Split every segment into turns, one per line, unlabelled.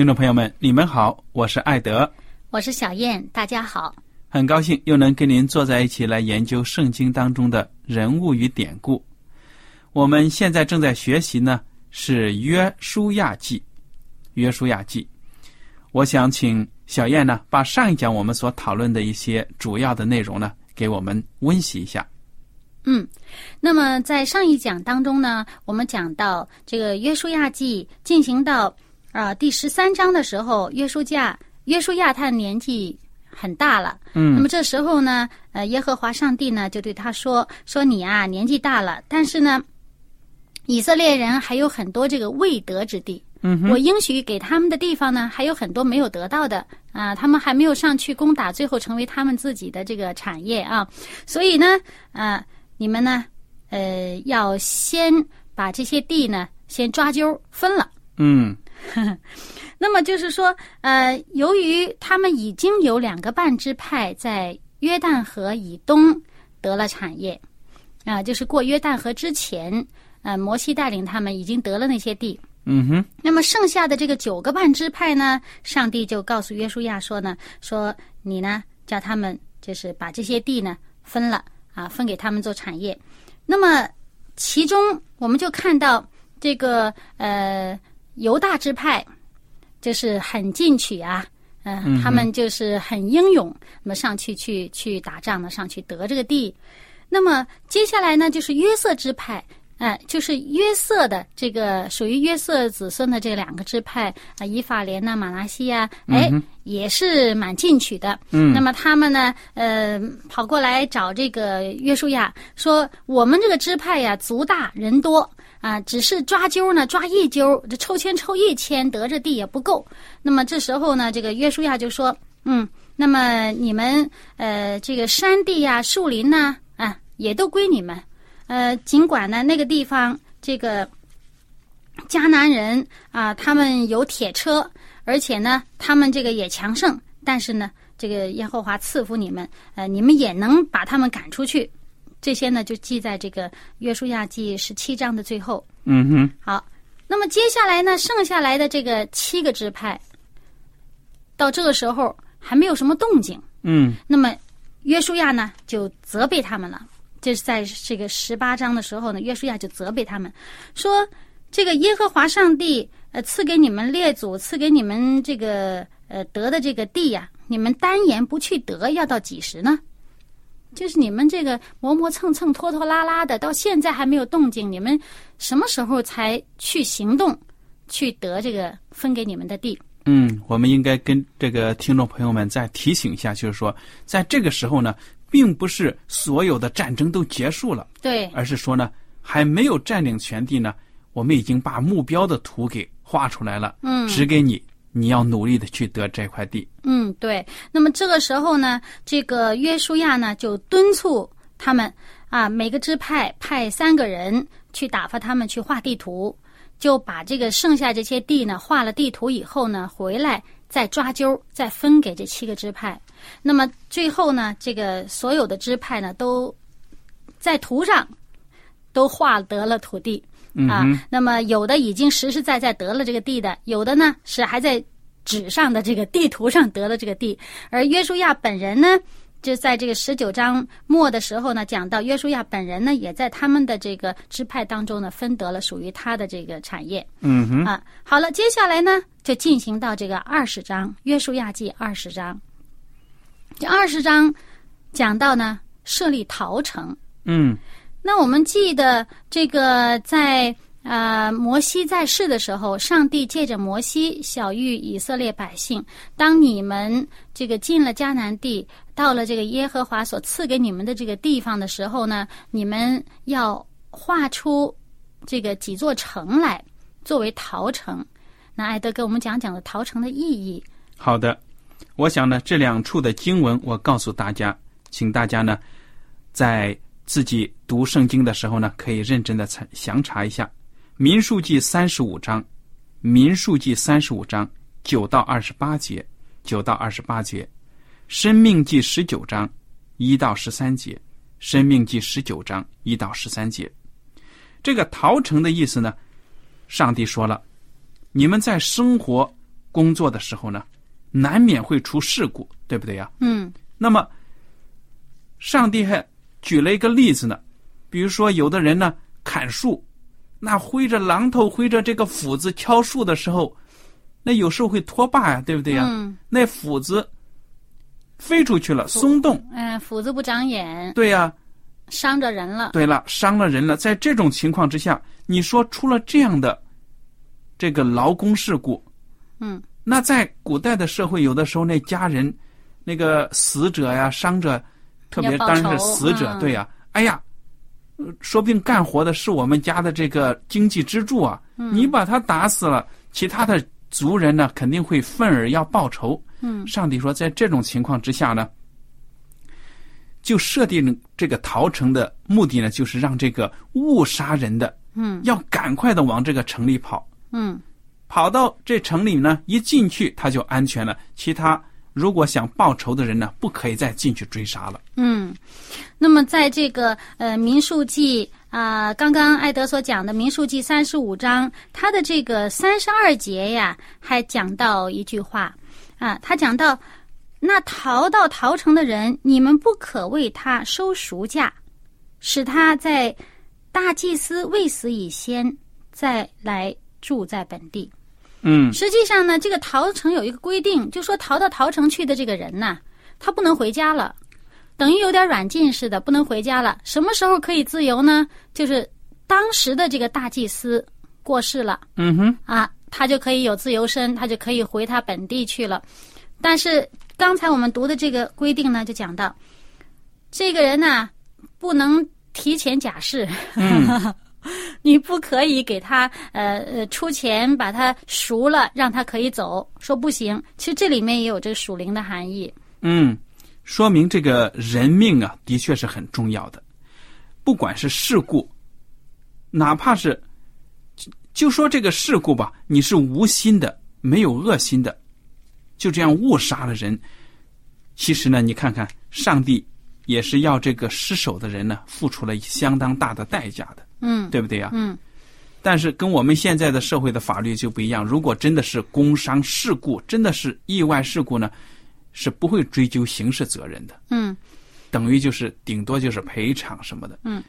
听众朋友们，你们好，我是艾德，
我是小燕，大家好，
很高兴又能跟您坐在一起来研究圣经当中的人物与典故。我们现在正在学习呢，是约书亚记。约书亚记，我想请小燕呢，把上一讲我们所讨论的一些主要的内容呢，给我们温习一下。
嗯，那么在上一讲当中呢，我们讲到这个约书亚记进行到。啊，第十三章的时候，约书亚约书亚他年纪很大了。
嗯，
那么这时候呢，呃，耶和华上帝呢就对他说：“说你啊年纪大了，但是呢，以色列人还有很多这个未得之地。
嗯，
我应许给他们的地方呢还有很多没有得到的啊，他们还没有上去攻打，最后成为他们自己的这个产业啊。所以呢，啊，你们呢，呃，要先把这些地呢先抓阄分了。
嗯。”
那么就是说，呃，由于他们已经有两个半支派在约旦河以东得了产业，啊，就是过约旦河之前，呃，摩西带领他们已经得了那些地。
嗯哼。
那么剩下的这个九个半支派呢，上帝就告诉约书亚说呢，说你呢叫他们就是把这些地呢分了啊，分给他们做产业。那么其中我们就看到这个呃。犹大支派就是很进取啊，嗯，他们就是很英勇，那么上去去去打仗呢，上去得这个地。那么接下来呢，就是约瑟支派，哎，就是约瑟的这个属于约瑟子孙的这两个支派啊，以法莲呐、马拉西亚，哎，也是蛮进取的。
嗯，
那么他们呢，呃，跑过来找这个约书亚，说我们这个支派呀，族大人多。啊，只是抓阄呢，抓一阄，这抽签抽一签得着地也不够。那么这时候呢，这个约书亚就说：“嗯，那么你们呃，这个山地呀、树林呢，啊，也都归你们。呃，尽管呢，那个地方这个迦南人啊，他们有铁车，而且呢，他们这个也强盛，但是呢，这个耶和华赐福你们，呃，你们也能把他们赶出去。”这些呢，就记在这个约书亚记十七章的最后。
嗯哼。
好，那么接下来呢，剩下来的这个七个支派，到这个时候还没有什么动静。
嗯。
那么约书亚呢，就责备他们了。就是在这个十八章的时候呢，约书亚就责备他们，说：“这个耶和华上帝呃赐给你们列祖，赐给你们这个呃得的这个地呀，你们单言不去得，要到几时呢？”就是你们这个磨磨蹭蹭、拖拖拉拉的，到现在还没有动静，你们什么时候才去行动，去得这个分给你们的地？
嗯，我们应该跟这个听众朋友们再提醒一下，就是说，在这个时候呢，并不是所有的战争都结束了，
对，
而是说呢，还没有占领全地呢，我们已经把目标的图给画出来了，
嗯，
指给你。你要努力的去得这块地。
嗯，对。那么这个时候呢，这个约书亚呢就敦促他们啊，每个支派派三个人去打发他们去画地图，就把这个剩下这些地呢画了地图以后呢，回来再抓阄，再分给这七个支派。那么最后呢，这个所有的支派呢都在图上都画得了土地。啊，那么有的已经实实在在得了这个地的，有的呢是还在纸上的这个地图上得了这个地。而约书亚本人呢，就在这个十九章末的时候呢，讲到约书亚本人呢，也在他们的这个支派当中呢，分得了属于他的这个产业。
嗯哼，
啊，好了，接下来呢，就进行到这个二十章约书亚记二十章。这二十章讲到呢，设立陶城。
嗯。
那我们记得这个，在呃摩西在世的时候，上帝借着摩西小谕以色列百姓：当你们这个进了迦南地，到了这个耶和华所赐给你们的这个地方的时候呢，你们要画出这个几座城来，作为陶城。那艾德给我们讲讲了陶城的意义。
好的，我想呢，这两处的经文，我告诉大家，请大家呢，在。自己读圣经的时候呢，可以认真的查详查一下《民数记》三十五章，《民数记》三十五章九到二十八节，九到二十八节，《生命记》十九章一到十三节，《生命记》十九章一到十三节。这个逃城的意思呢，上帝说了，你们在生活工作的时候呢，难免会出事故，对不对呀？
嗯。
那么，上帝还。举了一个例子呢，比如说有的人呢砍树，那挥着榔头、挥着这个斧子敲树的时候，那有时候会脱把呀，对不对呀？
嗯。
那斧子飞出去了，松动。
嗯，斧子不长眼。
对呀。
伤着人了。
对了，伤了人了。在这种情况之下，你说出了这样的这个劳工事故，
嗯，
那在古代的社会，有的时候那家人那个死者呀、伤者。特别当然是死者，对呀，哎呀，说不定干活的是我们家的这个经济支柱啊！你把他打死了，其他的族人呢肯定会愤而要报仇。
嗯，
上帝说，在这种情况之下呢，就设定这个逃城的目的呢，就是让这个误杀人的，
嗯，
要赶快的往这个城里跑，
嗯，
跑到这城里呢，一进去他就安全了，其他。如果想报仇的人呢，不可以再进去追杀了。
嗯，那么在这个呃《民数记》啊，刚刚艾德所讲的《民数记》三十五章，他的这个三十二节呀，还讲到一句话啊，他讲到那逃到逃城的人，你们不可为他收赎价，使他在大祭司未死以先再来住在本地。
嗯，
实际上呢，这个逃城有一个规定，就说逃到逃城去的这个人呐，他不能回家了，等于有点软禁似的，不能回家了。什么时候可以自由呢？就是当时的这个大祭司过世了，
嗯哼，
啊，他就可以有自由身，他就可以回他本地去了。但是刚才我们读的这个规定呢，就讲到这个人呢，不能提前假释。你不可以给他呃呃出钱把他赎了，让他可以走。说不行，其实这里面也有这个属灵的含义。
嗯，说明这个人命啊，的确是很重要的。不管是事故，哪怕是就说这个事故吧，你是无心的，没有恶心的，就这样误杀了人。其实呢，你看看，上帝也是要这个失手的人呢，付出了相当大的代价的。
嗯，
对不对呀？
嗯，
但是跟我们现在的社会的法律就不一样。如果真的是工伤事故，真的是意外事故呢，是不会追究刑事责任的。
嗯，
等于就是顶多就是赔偿什么的。
嗯，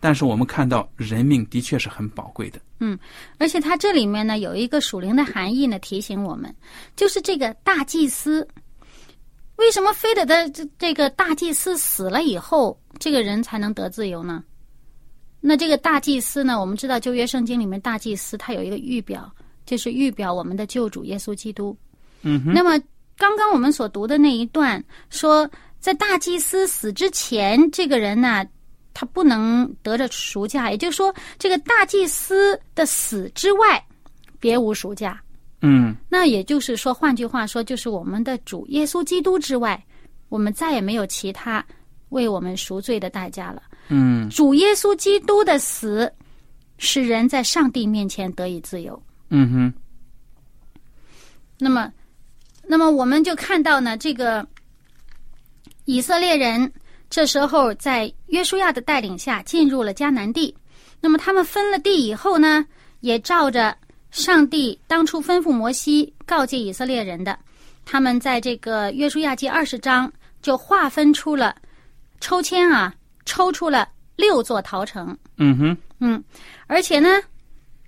但是我们看到人命的确是很宝贵的。
嗯，而且它这里面呢有一个属灵的含义呢，提醒我们，就是这个大祭司为什么非得在这这个大祭司死了以后，这个人才能得自由呢？那这个大祭司呢？我们知道旧约圣经里面大祭司他有一个预表，就是预表我们的救主耶稣基督。
嗯。
那么刚刚我们所读的那一段说，在大祭司死之前，这个人呢，他不能得着赎价，也就是说，这个大祭司的死之外，别无赎价。
嗯。
那也就是说，换句话说，就是我们的主耶稣基督之外，我们再也没有其他为我们赎罪的代价了。
嗯
主耶稣基督的死，使人在上帝面前得以自由。
嗯哼，
那么，那么我们就看到呢，这个以色列人这时候在约书亚的带领下进入了迦南地。那么他们分了地以后呢，也照着上帝当初吩咐摩西告诫以色列人的，他们在这个约书亚记二十章就划分出了抽签啊，抽出了六座陶城。
嗯哼，
嗯，而且呢，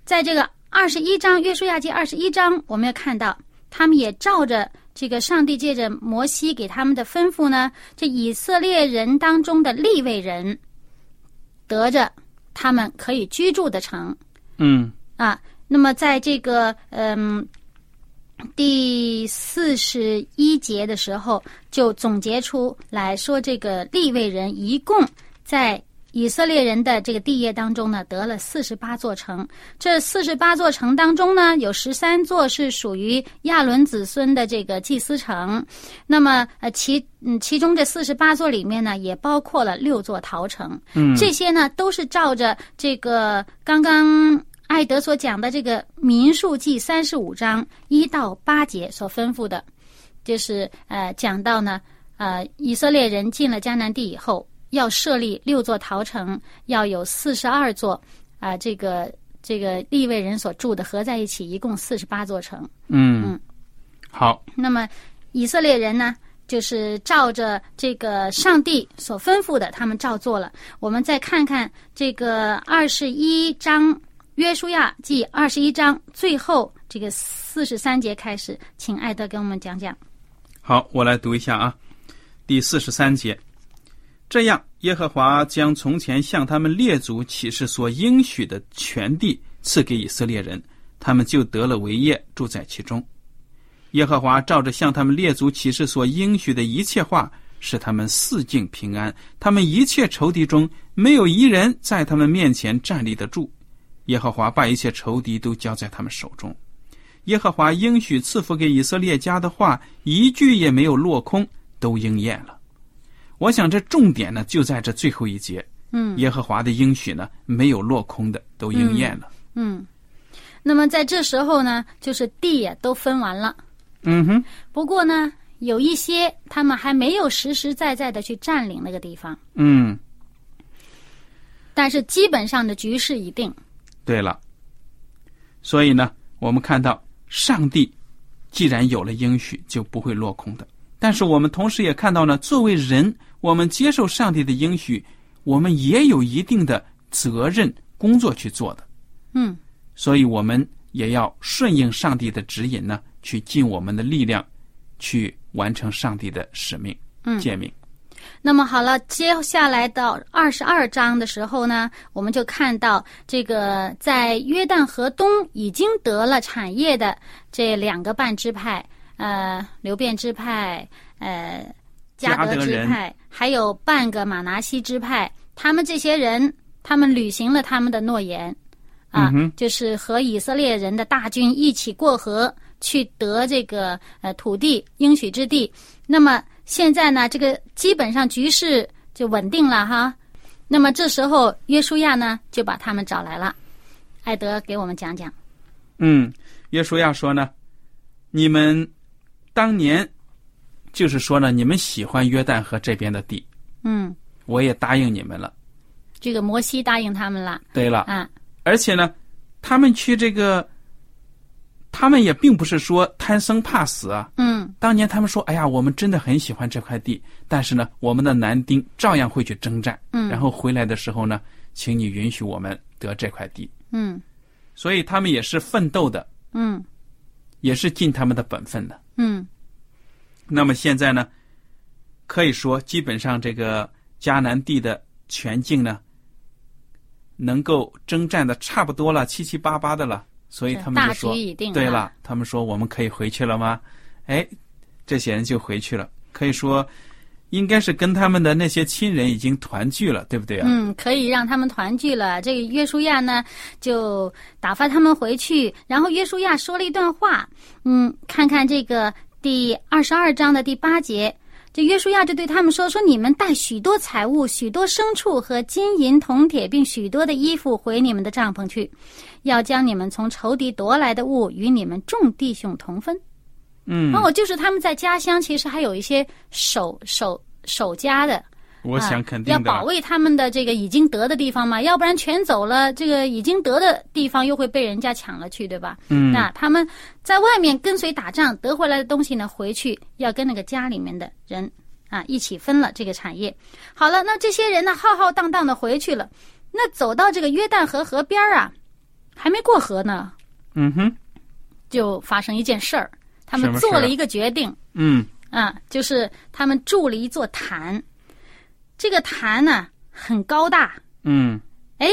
在这个二十一章《约书亚记》二十一章，我们也看到，他们也照着这个上帝借着摩西给他们的吩咐呢，这以色列人当中的立位人得着他们可以居住的城
嗯
啊。那么在这个嗯第四十一节的时候，就总结出来说，这个立位人一共在以色列人的这个地业当中呢，得了四十八座城。这四十八座城当中呢，有十三座是属于亚伦子孙的这个祭司城。那么，呃，其嗯，其中这四十八座里面呢，也包括了六座陶城。
嗯，
这些呢，都是照着这个刚刚艾德所讲的这个《民数记》三十五章一到八节所吩咐的，就是呃讲到呢，呃以色列人进了迦南地以后，要设立六座陶城，要有四十二座啊、这个这个利未人所住的合在一起，一共四十八座城。
嗯，好，
那么以色列人呢，就是照着这个上帝所吩咐的，他们照做了。我们再看看这个二十一章约书亚记二十一章最后这个四十三节开始，请艾德给我们讲讲。
好，我来读一下啊，第四十三节。这样，耶和华将从前向他们列祖起誓所应许的全地赐给以色列人，他们就得了为业，住在其中。耶和华照着向他们列祖起誓所应许的一切话，使他们四境平安，他们一切仇敌中没有一人在他们面前站立得住。耶和华把一切仇敌都交在他们手中。耶和华应许赐福给以色列家的话，一句也没有落空，都应验了。我想这重点呢，就在这最后一节。
嗯
耶和华的应许呢，没有落空的，都应验了。
嗯，那么在这时候呢，就是地也都分完了。
嗯哼，
不过呢，有一些他们还没有实实在在的去占领那个地方，
嗯，
但是基本上的局势已定。
对了。所以呢，我们看到上帝既然有了应许，就不会落空的。但是我们同时也看到呢，作为人，我们接受上帝的应许，我们也有一定的责任工作去做的。
嗯
所以我们也要顺应上帝的指引呢，去尽我们的力量，去完成上帝的使命、
嗯。
诫命。
那么好了，接下来到二十二章的时候呢，我们就看到这个在约旦河东已经得了产业的这两个半支派，呃，流变支派，呃，加德
人
支派，还有半个马拿西支派，他们这些人，他们履行了他们的诺言，啊，
嗯
就是和以色列人的大军一起过河，去得这个呃土地应许之地。那么现在呢，这个基本上局势就稳定了哈。那么这时候约书亚呢就把他们找来了，艾德给我们讲讲。
嗯，约书亚说呢，你们当年就是说呢，你们喜欢约旦河这边的地，
嗯，
我也答应你们了。
这个摩西答应他们了。
对了，
啊，
而且呢，他们去这个，他们也并不是说贪生怕死啊。
嗯。
当年他们说：“哎呀，我们真的很喜欢这块地，但是呢，我们的男丁照样会去征战。
嗯。
然后回来的时候呢，请你允许我们得这块地。
嗯。
所以他们也是奋斗的，
嗯。
也是尽他们的本分的。
嗯
那么现在呢，可以说基本上这个迦南地的全境呢，能够征战的差不多了，七七八八的了。所以他们就说，
已定。
对了，，他们说我们可以回去了吗？哎，这些人就回去了。可以说，应该是跟他们的那些亲人已经团聚了，对不对啊？
嗯，可以让他们团聚了。这个约书亚呢，就打发他们回去。然后约书亚说了一段话，嗯，看看这个第二十二章的第八节，这约书亚就对他们说：“说你们带许多财物、许多牲畜和金银铜铁，并许多的衣服回你们的帐篷去，要将你们从仇敌夺来的物与你们众弟兄同分。”
嗯，
哦，就是他们在家乡其实还有一些守守守家的，
我想肯定
要，保卫他们的这个已经得的地方嘛，要不然全走了，这个已经得的地方又会被人家抢了去，对吧？
嗯，
那他们在外面跟随打仗得回来的东西呢，回去要跟那个家里面的人啊一起分了这个产业。好了，那这些人呢浩浩荡荡的回去了，那走到这个约旦河河边儿啊，还没过河呢，
嗯哼，
就发生一件事儿，他们做了一个决定。
嗯
啊，就是他们筑了一座坛，这个坛呢很高大，
嗯
哎，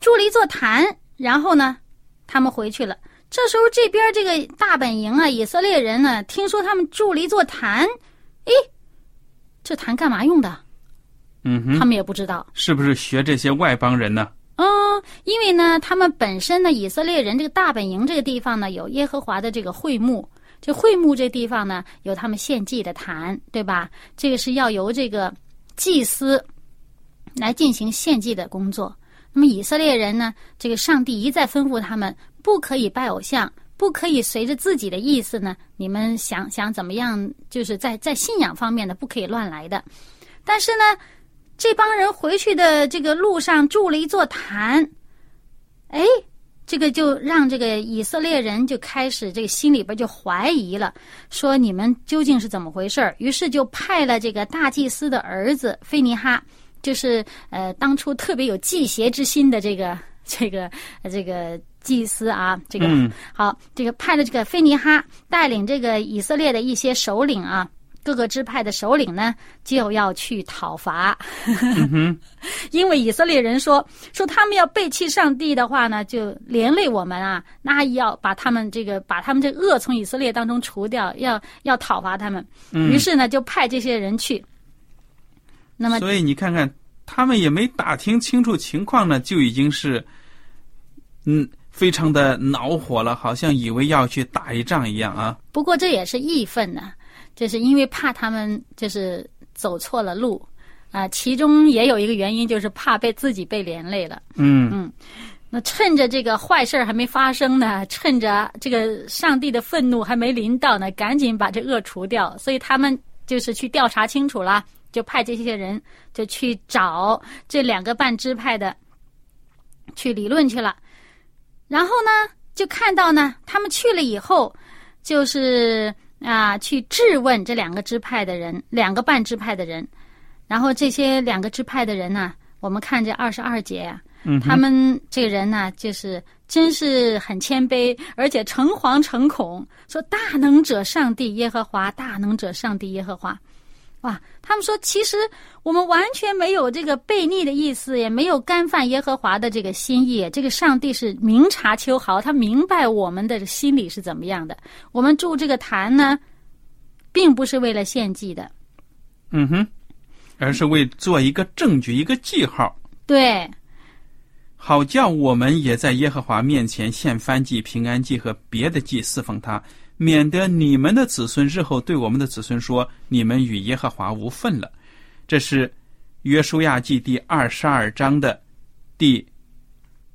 筑了一座坛，然后呢，他们回去了。这时候这边这个大本营啊，以色列人呢，听说他们筑了一座坛，哎，这坛干嘛用的？
嗯哼，
他们也不知道。
是不是学这些外邦人呢？
嗯，因为呢，他们本身呢，以色列人这个大本营这个地方呢，有耶和华的这个会幕，这会幕这地方呢，有他们献祭的坛，对吧？这个是要由这个祭司来进行献祭的工作。那么以色列人呢，这个上帝一再吩咐他们，不可以拜偶像，不可以随着自己的意思呢，你们想想怎么样，就是在在信仰方面呢，不可以乱来的。但是呢，这帮人回去的这个路上筑了一座坛，哎，这个就让这个以色列人就开始这个心里边就怀疑了，说你们究竟是怎么回事儿？于是就派了这个大祭司的儿子菲尼哈，就是呃当初特别有祭邪之心的这个 这个呃这个祭司啊，这个、
嗯
好，这个派了这个菲尼哈带领这个以色列的一些首领啊。各个支派的首领呢，就要去讨伐，因为以色列人说说他们要背弃上帝的话呢，就连累我们啊，那要把他们这个把他们这恶从以色列当中除掉，要要讨伐他们。
嗯
于是呢，就派这些人去。那么
所以你看看，他们也没打听清楚情况呢，就已经是，嗯，非常的恼火了，好像以为要去打一仗一样啊。
不过这也是义愤呢，就是因为怕他们就是走错了路啊、其中也有一个原因就是怕被自己被连累了。
嗯嗯
那趁着这个坏事还没发生呢，趁着这个上帝的愤怒还没临到呢，赶紧把这恶除掉。所以他们就是去调查清楚了，就派这些人就去找这两个半支派的去理论去了。然后呢，就看到呢，他们去了以后，就是啊，去质问这两个支派的人，两个半支派的人。然后这些两个支派的人呢，我们看这二十二节呀、
嗯，
他们这个人呢，就是真是很谦卑，而且诚惶诚恐，说大能者上帝耶和华，大能者上帝耶和华。哇，他们说其实我们完全没有这个悖逆的意思，也没有干犯耶和华的这个心意。这个上帝是明察秋毫，他明白我们的心理是怎么样的。我们筑这个坛呢，并不是为了献祭的，
嗯哼，而是为做一个证据，一个记号，
对，
好叫我们也在耶和华面前献燔祭、平安祭和别的祭侍奉他，免得你们的子孙日后对我们的子孙说：你们与耶和华无份了。这是约书亚记第二十二章的第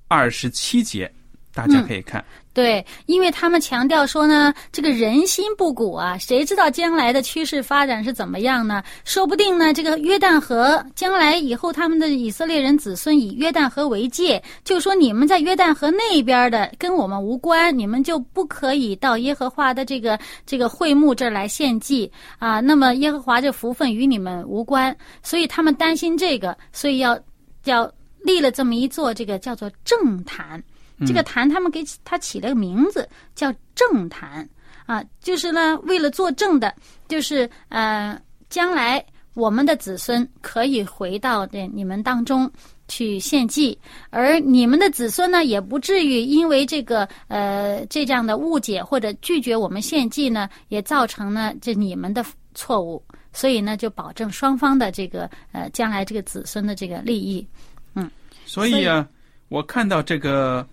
二十七节，大家可以看。
对，因为他们强调说呢，这个人心不古啊，谁知道将来的趋势发展是怎么样呢？说不定呢，这个约旦河将来以后，他们的以色列人子孙以约旦河为界，就说你们在约旦河那边的跟我们无关，你们就不可以到耶和华的这个这个会幕这儿来献祭啊。那么耶和华这福分与你们无关，所以他们担心这个，所以要要立了这么一座这个叫做正坛。这个坛他们给他起了个名字叫正坛啊，就是呢为了作证的，就是呃将来我们的子孙可以回到这你们当中去献祭，而你们的子孙呢也不至于因为这个呃这样的误解或者拒绝我们献祭呢，也造成呢这你们的错误，所以呢就保证双方的这个呃将来这个子孙的这个利益。
嗯所以啊，我看到这个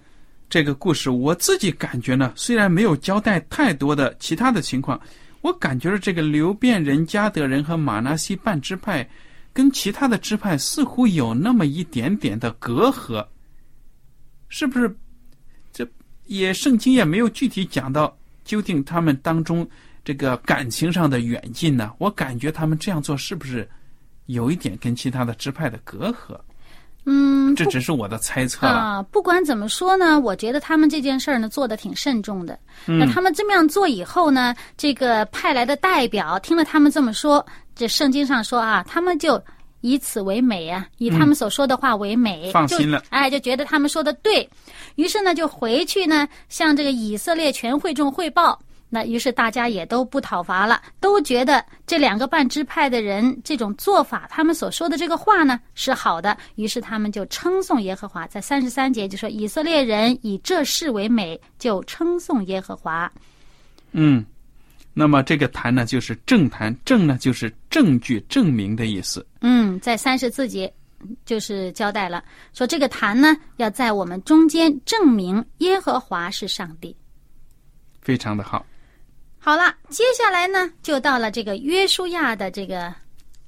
这个故事，我自己感觉呢，虽然没有交代太多的其他的情况，我感觉这个流变人、加德人和马纳西半支派，跟其他的支派似乎有那么一点点的隔阂，是不是？这也圣经也没有具体讲到究竟他们当中这个感情上的远近呢？我感觉他们这样做是不是有一点跟其他的支派的隔阂？
嗯，
这只是我的猜测了。
啊，不管怎么说呢，我觉得他们这件事儿呢做的挺慎重的。
嗯
那他们这么样做以后呢，这个派来的代表听了他们这么说，这圣经上说啊，他们就以此为美啊，以他们所说的话为美，
嗯放心了
哎，就觉得他们说的对，于是呢就回去呢向这个以色列全会众汇报。那于是大家也都不讨伐了，都觉得这两个半支派的人这种做法，他们所说的这个话呢是好的。于是他们就称颂耶和华，在三十三节就说以色列人以这事为美，就称颂耶和华。
嗯，那么这个谈呢，就是正坛，正呢就是证据、证明的意思。
嗯，在三十四节就是交代了，说这个坛呢要在我们中间证明耶和华是上帝。
非常的好。
好了，接下来呢就到了这个约书亚的这个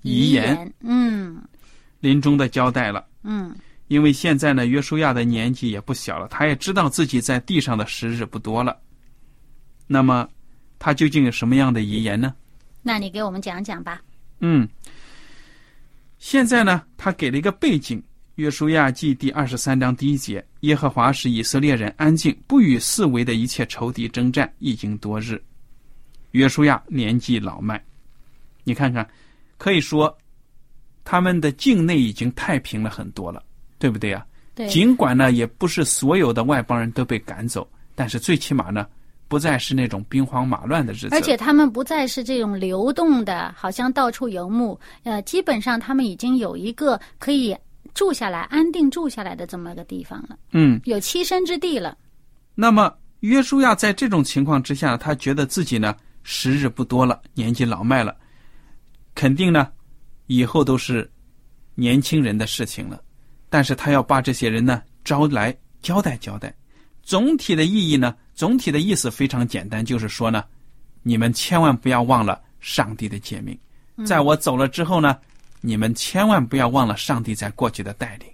遗言
言。嗯
临终的交代了。
嗯
因为现在呢，约书亚的年纪也不小了，他也知道自己在地上的时日不多了。那么，他究竟有什么样的遗言呢？
那你给我们讲讲吧。
嗯，现在呢，他给了一个背景，《约书亚记》第二十三章第一节：耶和华使以色列人安静，不与四围的一切仇敌征战，已经多日。约书亚年纪老迈，你看看，可以说他们的境内已经太平了很多了，对不对啊？
对，
尽管呢，也不是所有的外邦人都被赶走，但是最起码呢，不再是那种兵荒马乱的日子。
而且他们不再是这种流动的，好像到处游牧。呃，基本上他们已经有一个可以住下来、安定住下来的这么个地方了，
嗯，
有栖身之地了。
那么约书亚在这种情况之下，他觉得自己呢时日不多了，年纪老迈了，肯定呢以后都是年轻人的事情了。但是他要把这些人呢招来交代交代。总体的意义呢，总体的意思非常简单，就是说呢，你们千万不要忘了上帝的诫命，在我走了之后呢，你们千万不要忘了上帝在过去的带领。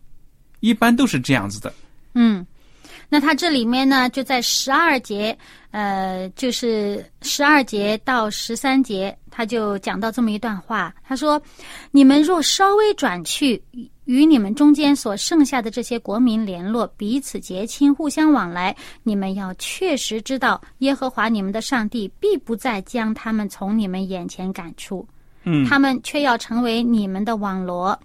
一般都是这样子的。
嗯，那他这里面呢，就在十二节，呃，就是十二节到十三节，他就讲到这么一段话。他说：“你们若稍微转去，与你们中间所剩下的这些国民联络，彼此结亲，互相往来，你们要确实知道，耶和华你们的上帝必不再将他们从你们眼前赶出，
嗯，
他们却要成为你们的网罗，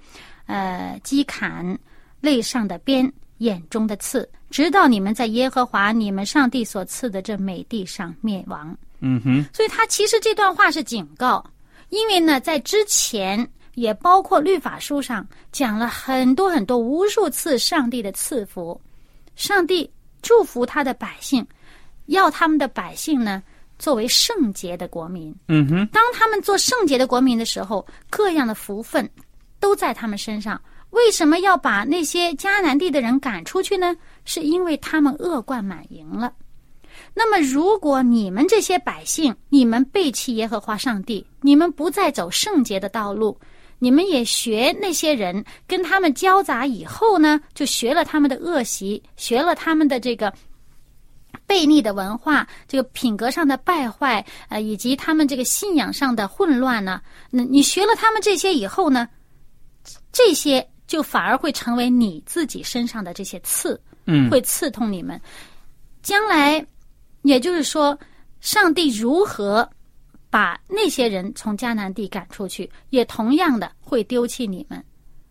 呃，机砍肋上的鞭，眼中的刺，直到你们在耶和华你们上帝所赐的这美地上灭亡。
嗯哼，
所以他其实这段话是警告，因为呢，在之前也包括律法书上讲了很多很多无数次上帝的赐福，上帝祝福他的百姓，要他们的百姓呢作为圣洁的国民。
嗯哼，
当他们做圣洁的国民的时候，各样的福分都在他们身上。为什么要把那些迦南地的人赶出去呢？是因为他们恶贯满盈了。那么，如果你们这些百姓，你们背弃耶和华上帝，你们不再走圣洁的道路，你们也学那些人，跟他们交杂以后呢，就学了他们的恶习，学了他们的这个悖逆的文化，这个品格上的败坏，呃，以及他们这个信仰上的混乱呢，那你学了他们这些以后呢，这些就反而会成为你自己身上的这些刺，
嗯，
会刺痛你们。将来，也就是说，上帝如何把那些人从迦南地赶出去，也同样的会丢弃你们。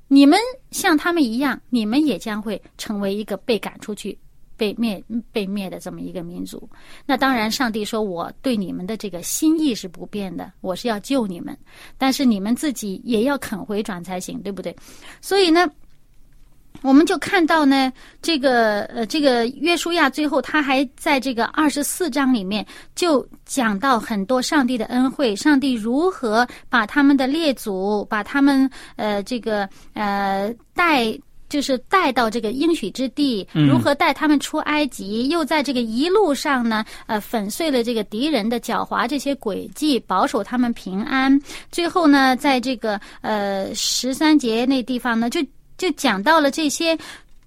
你们像他们一样，你们也将会成为一个被赶出去、被灭、被灭的这么一个民族。那当然，上帝说我对你们的这个心意是不变的，我是要救你们，但是你们自己也要肯回转才行，对不对？所以呢。我们就看到呢，这个呃，这个约书亚最后他还在这个二十四章里面就讲到很多上帝的恩惠，上帝如何把他们的列祖，把他们呃这个呃带就是带到这个应许之地，
嗯
如何带他们出埃及，又在这个一路上呢，呃，粉碎了这个敌人的狡猾这些诡计，保守他们平安。最后呢，在这个呃十三节那地方呢，就就讲到了这些，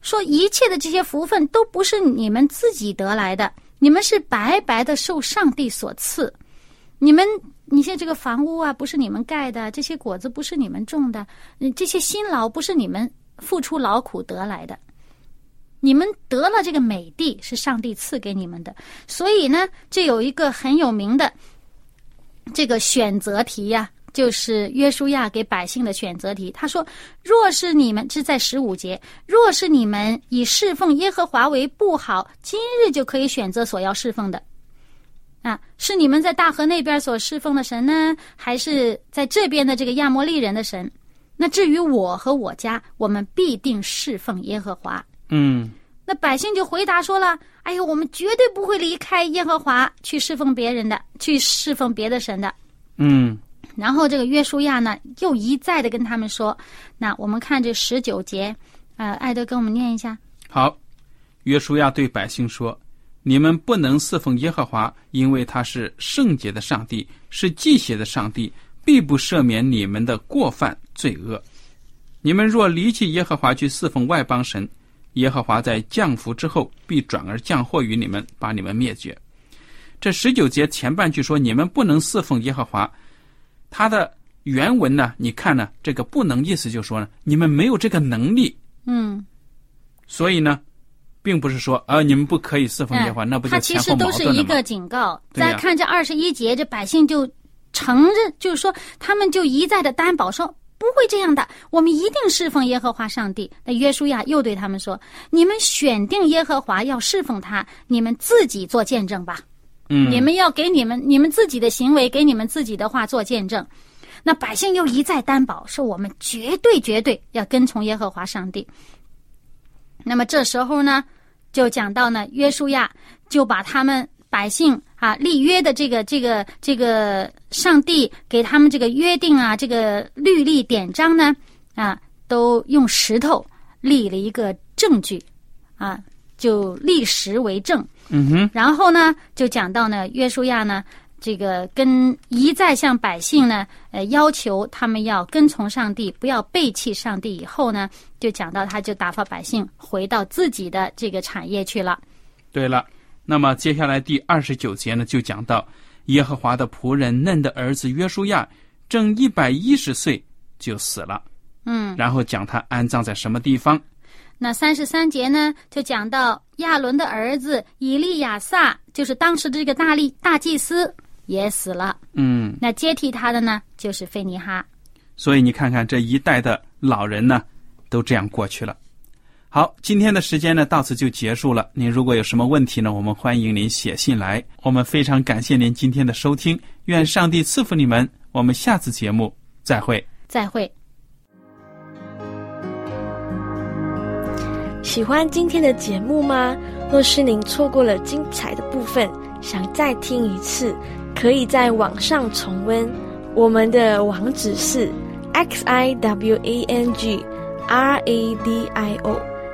说一切的这些福分都不是你们自己得来的，你们是白白的受上帝所赐。你们，你像这个房屋啊，不是你们盖的；这些果子不是你们种的；嗯，这些辛劳不是你们付出劳苦得来的。你们得了这个美地，是上帝赐给你们的。所以呢，这有一个很有名的这个选择题呀、就是约书亚给百姓的选择题。他说：“若是你们是在十五节，若是你们以侍奉耶和华为不好，今日就可以选择所要侍奉的。”啊，是你们在大河那边所侍奉的神呢，还是在这边的这个亚摩利人的神？那至于我和我家，我们必定侍奉耶和华。
嗯
那百姓就回答说了：“哎呦，我们绝对不会离开耶和华去侍奉别人的，去侍奉别的神的。
嗯”
然后这个约书亚呢，又一再的跟他们说：“那我们看这十九节，呃，艾德跟我们念一下。
好，约书亚对百姓说：“你们不能侍奉耶和华，因为他是圣洁的上帝，是祭血的上帝，必不赦免你们的过犯罪恶。你们若离弃耶和华去侍奉外邦神，耶和华在降福之后，必转而降祸于你们，把你们灭绝。”这十九节前半句说：“你们不能侍奉耶和华。”它的原文呢，你看呢，这个不能意思就是说呢，你们没有这个能力，
嗯，
所以呢，并不是说啊，你们不可以侍奉耶和华，那不就
他其
前后
实都是？一个警告。再看这二十一节，这百姓就承认，就是说他们就一再的担保说。不会这样的，我们一定侍奉耶和华上帝。那约书亚又对他们说：“你们选定耶和华要侍奉他，你们自己做见证吧。
嗯，
你们要给你们你们自己的行为，给你们自己的话做见证。”那百姓又一再担保说：“我们绝对绝对要跟从耶和华上帝。”那么这时候呢，就讲到呢，约书亚就把他们百姓啊立约的这个这个这个上帝给他们这个约定啊，这个律例典章呢啊，都用石头立了一个证据啊，就立石为证。
嗯哼，
然后呢，就讲到呢，约书亚呢，这个跟一再向百姓呢，呃，要求他们要跟从上帝，不要背弃上帝。以后呢，就讲到他就打发百姓回到自己的这个产业去了。
对了，那么接下来第二十九节呢，就讲到耶和华的仆人嫩的儿子约书亚正一百一十岁就死了，
嗯，
然后讲他安葬在什么地方。
那三十三节呢，就讲到亚伦的儿子以利亚撒，就是当时的这个大力大祭司也死了。
嗯，
那接替他的呢，就是费尼哈。
所以你看看这一代的老人呢，都这样过去了。好，今天的时间呢到此就结束了。您如果有什么问题呢，我们欢迎您写信来。我们非常感谢您今天的收听，愿上帝赐福你们。我们下次节目再会。
再会。
喜欢今天的节目吗？若是您错过了精彩的部分，想再听一次，可以在网上重温。我们的网址是 x i w a n g r a d i o